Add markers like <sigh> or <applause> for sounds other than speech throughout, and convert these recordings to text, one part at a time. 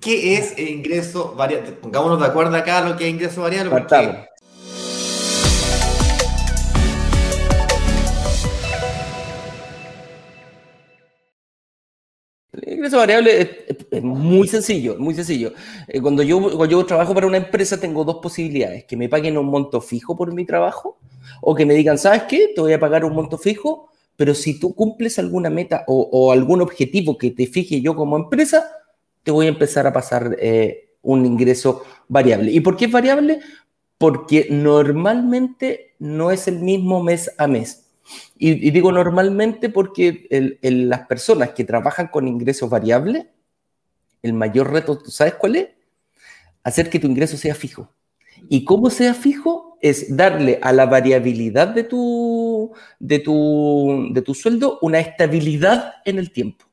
¿Qué es el ingreso variable? Pongámonos de acuerdo acá lo que es ingreso variable. Porque El ingreso variable es, muy sencillo, muy sencillo. Eh, cuando yo, cuando yo trabajo para una empresa tengo dos posibilidades, que me paguen un monto fijo por mi trabajo o que me digan, ¿sabes qué? Te voy a pagar un monto fijo, pero si tú cumples alguna meta o, algún objetivo que te fije yo como empresa, te voy a empezar a pasar eh, un ingreso variable. ¿Y por qué es variable? Porque normalmente no es el mismo mes a mes. Y, digo normalmente porque las personas que trabajan con ingresos variables, el mayor reto, ¿tú sabes cuál es? Hacer que tu ingreso sea fijo. ¿Y cómo sea fijo? Es darle a la variabilidad de tu, de tu, de tu sueldo una estabilidad en el tiempo.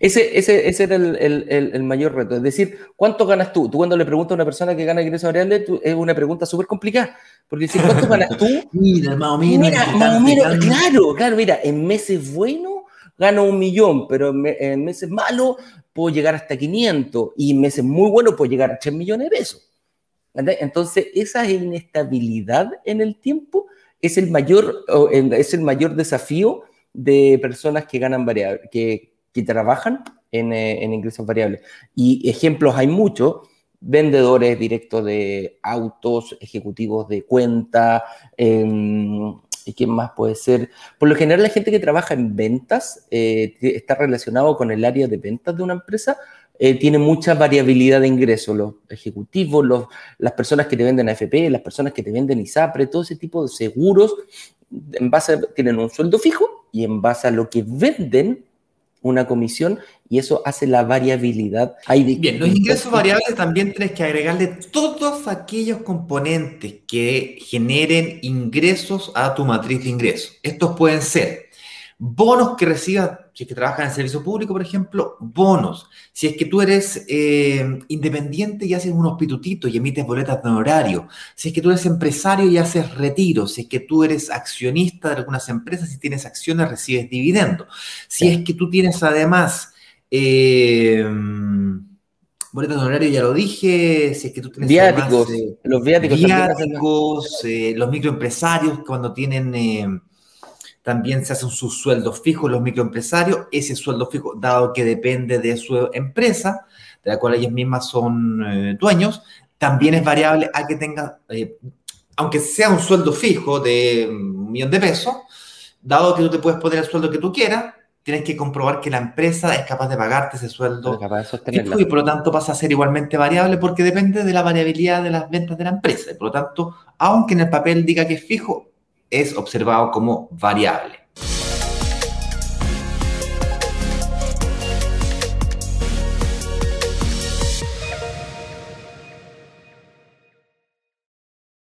Ese, ese, ese era el, el, el, mayor reto. Es decir, ¿cuánto ganas tú? Tú cuando le preguntas a una persona que gana ingresos variables, es una pregunta súper complicada. Porque decir, ¿cuánto ganas tú? <laughs> mira, más o menos. más o menos, claro, claro, mira, en meses buenos gano un millón, pero en, meses malos puedo llegar hasta 500 y en meses muy buenos puedo llegar a 3 millones de pesos. Entonces, esa inestabilidad en el tiempo es el mayor, es el mayor desafío de personas que ganan variables, que, que trabajan en, eh, en, ingresos variables. Y ejemplos hay muchos, vendedores directos de autos, ejecutivos de cuenta, em, ¿y quién más puede ser? Por lo general la gente que trabaja en ventas, eh, está relacionado con el área de ventas de una empresa, eh, tiene mucha variabilidad de ingresos, los ejecutivos, los, las personas que te venden AFP, las personas que te venden ISAPRE, todo ese tipo de seguros, en base tienen un sueldo fijo y en base a lo que venden una comisión y eso hace la variabilidad. Bien, los ingresos variables también tienes que agregarle todos aquellos componentes que generen ingresos a tu matriz de ingresos. Estos pueden ser bonos que recibas si es que trabajas en servicio público, por ejemplo, bonos. Si es que tú eres eh, independiente y haces unos pitutitos y emites boletas de honorario. Si es que tú eres empresario y haces retiro. Si es que tú eres accionista de algunas empresas y tienes acciones, recibes dividendos. Si es que tú tienes además... Eh, boletas de honorario, ya lo dije. Si es que tú tienes viáticos, eh, los viáticos, viáticos los microempresarios cuando tienen también se hacen sus sueldos fijos los microempresarios. Ese sueldo fijo, dado que depende de su empresa, de la cual ellos mismas son eh, dueños, también es variable a que tenga, eh, aunque sea un sueldo fijo de un millón de pesos, dado que tú te puedes poner el sueldo que tú quieras, tienes que comprobar que la empresa es capaz de pagarte ese sueldo fijo y por lo tanto pasa a ser igualmente variable porque depende de la variabilidad de las ventas de la empresa. Y por lo tanto, aunque en el papel diga que es fijo, es observado como variable.